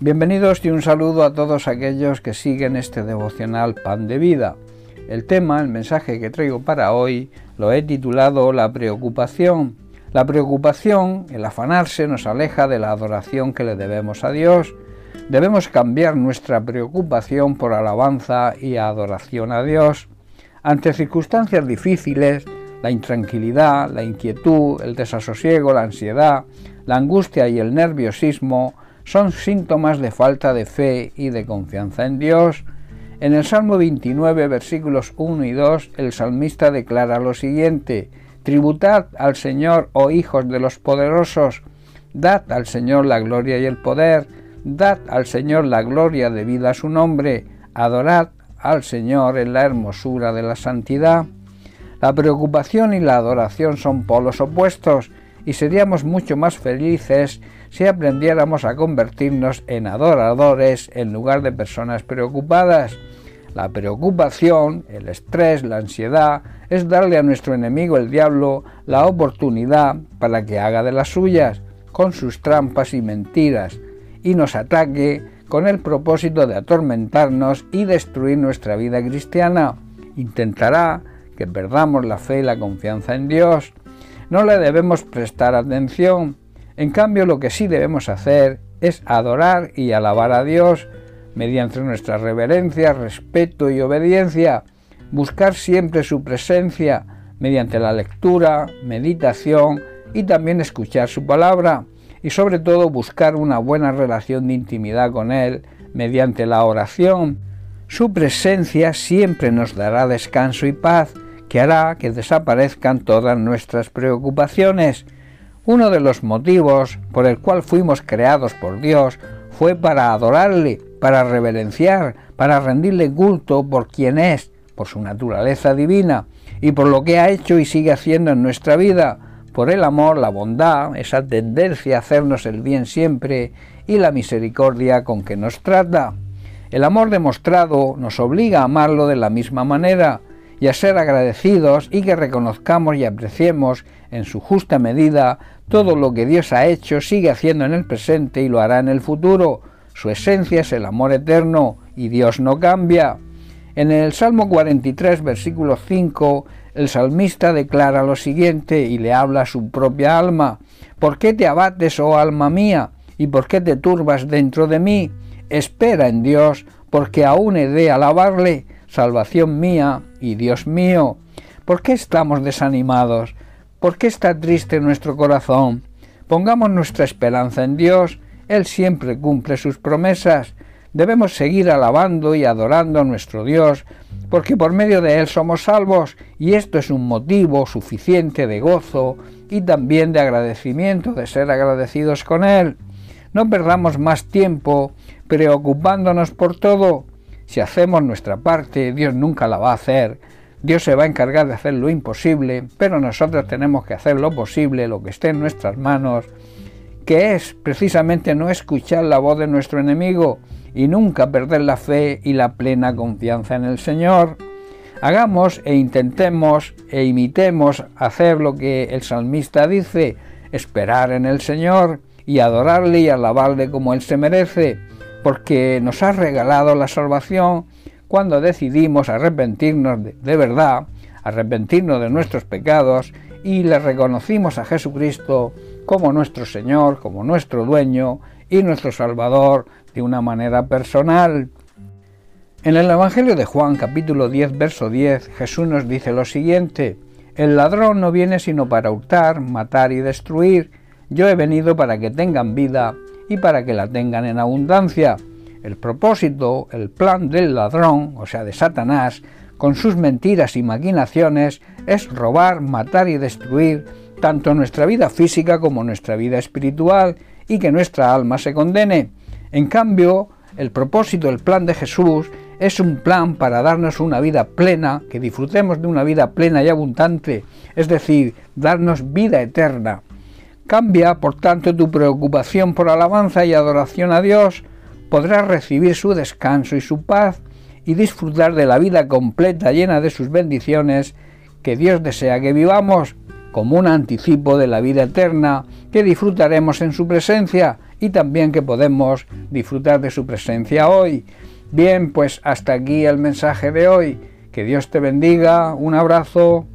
Bienvenidos y un saludo a todos aquellos que siguen este devocional Pan de Vida. El tema, el mensaje que traigo para hoy, lo he titulado La preocupación. La preocupación, el afanarse, nos aleja de la adoración que le debemos a Dios. Debemos cambiar nuestra preocupación por alabanza y adoración a Dios. Ante circunstancias difíciles, la intranquilidad, la inquietud, el desasosiego, la ansiedad, la angustia y el nerviosismo son síntomas de falta de fe y de confianza en Dios. En el Salmo 29, versículos 1 y 2, el salmista declara lo siguiente, Tributad al Señor, oh hijos de los poderosos, dad al Señor la gloria y el poder, dad al Señor la gloria debida a su nombre, adorad al Señor en la hermosura de la santidad. La preocupación y la adoración son polos opuestos, y seríamos mucho más felices si aprendiéramos a convertirnos en adoradores en lugar de personas preocupadas. La preocupación, el estrés, la ansiedad es darle a nuestro enemigo el diablo la oportunidad para que haga de las suyas, con sus trampas y mentiras, y nos ataque con el propósito de atormentarnos y destruir nuestra vida cristiana. Intentará que perdamos la fe y la confianza en Dios, no le debemos prestar atención. En cambio, lo que sí debemos hacer es adorar y alabar a Dios mediante nuestra reverencia, respeto y obediencia, buscar siempre su presencia mediante la lectura, meditación y también escuchar su palabra y sobre todo buscar una buena relación de intimidad con Él mediante la oración. Su presencia siempre nos dará descanso y paz que hará que desaparezcan todas nuestras preocupaciones. Uno de los motivos por el cual fuimos creados por Dios fue para adorarle, para reverenciar, para rendirle culto por quien es, por su naturaleza divina y por lo que ha hecho y sigue haciendo en nuestra vida, por el amor, la bondad, esa tendencia a hacernos el bien siempre y la misericordia con que nos trata. El amor demostrado nos obliga a amarlo de la misma manera, y a ser agradecidos y que reconozcamos y apreciemos en su justa medida todo lo que Dios ha hecho, sigue haciendo en el presente y lo hará en el futuro. Su esencia es el amor eterno y Dios no cambia. En el Salmo 43, versículo 5, el salmista declara lo siguiente y le habla a su propia alma. ¿Por qué te abates, oh alma mía? ¿Y por qué te turbas dentro de mí? Espera en Dios, porque aún he de alabarle salvación mía y Dios mío. ¿Por qué estamos desanimados? ¿Por qué está triste nuestro corazón? Pongamos nuestra esperanza en Dios, Él siempre cumple sus promesas. Debemos seguir alabando y adorando a nuestro Dios, porque por medio de Él somos salvos, y esto es un motivo suficiente de gozo y también de agradecimiento, de ser agradecidos con Él. No perdamos más tiempo preocupándonos por todo, si hacemos nuestra parte, Dios nunca la va a hacer. Dios se va a encargar de hacer lo imposible, pero nosotros tenemos que hacer lo posible, lo que esté en nuestras manos, que es precisamente no escuchar la voz de nuestro enemigo y nunca perder la fe y la plena confianza en el Señor. Hagamos e intentemos e imitemos hacer lo que el salmista dice, esperar en el Señor y adorarle y alabarle como Él se merece porque nos ha regalado la salvación cuando decidimos arrepentirnos de, verdad, arrepentirnos de nuestros pecados y le reconocimos a Jesucristo como nuestro Señor, como nuestro dueño y nuestro Salvador de una manera personal. En el Evangelio de Juan capítulo 10 verso 10 Jesús nos dice lo siguiente, el ladrón no viene sino para hurtar, matar y destruir, yo he venido para que tengan vida y para que la tengan en abundancia. El propósito, el plan del ladrón, o sea, de Satanás, con sus mentiras y maquinaciones, es robar, matar y destruir tanto nuestra vida física como nuestra vida espiritual y que nuestra alma se condene. En cambio, el propósito, el plan de Jesús es un plan para darnos una vida plena, que disfrutemos de una vida plena y abundante, es decir, darnos vida eterna. Cambia, por tanto, tu preocupación por alabanza y adoración a Dios, podrás recibir su descanso y su paz y disfrutar de la vida completa llena de sus bendiciones que Dios desea que vivamos como un anticipo de la vida eterna que disfrutaremos en su presencia y también que podemos disfrutar de su presencia hoy. Bien, pues hasta aquí el mensaje de hoy. Que Dios te bendiga, un abrazo.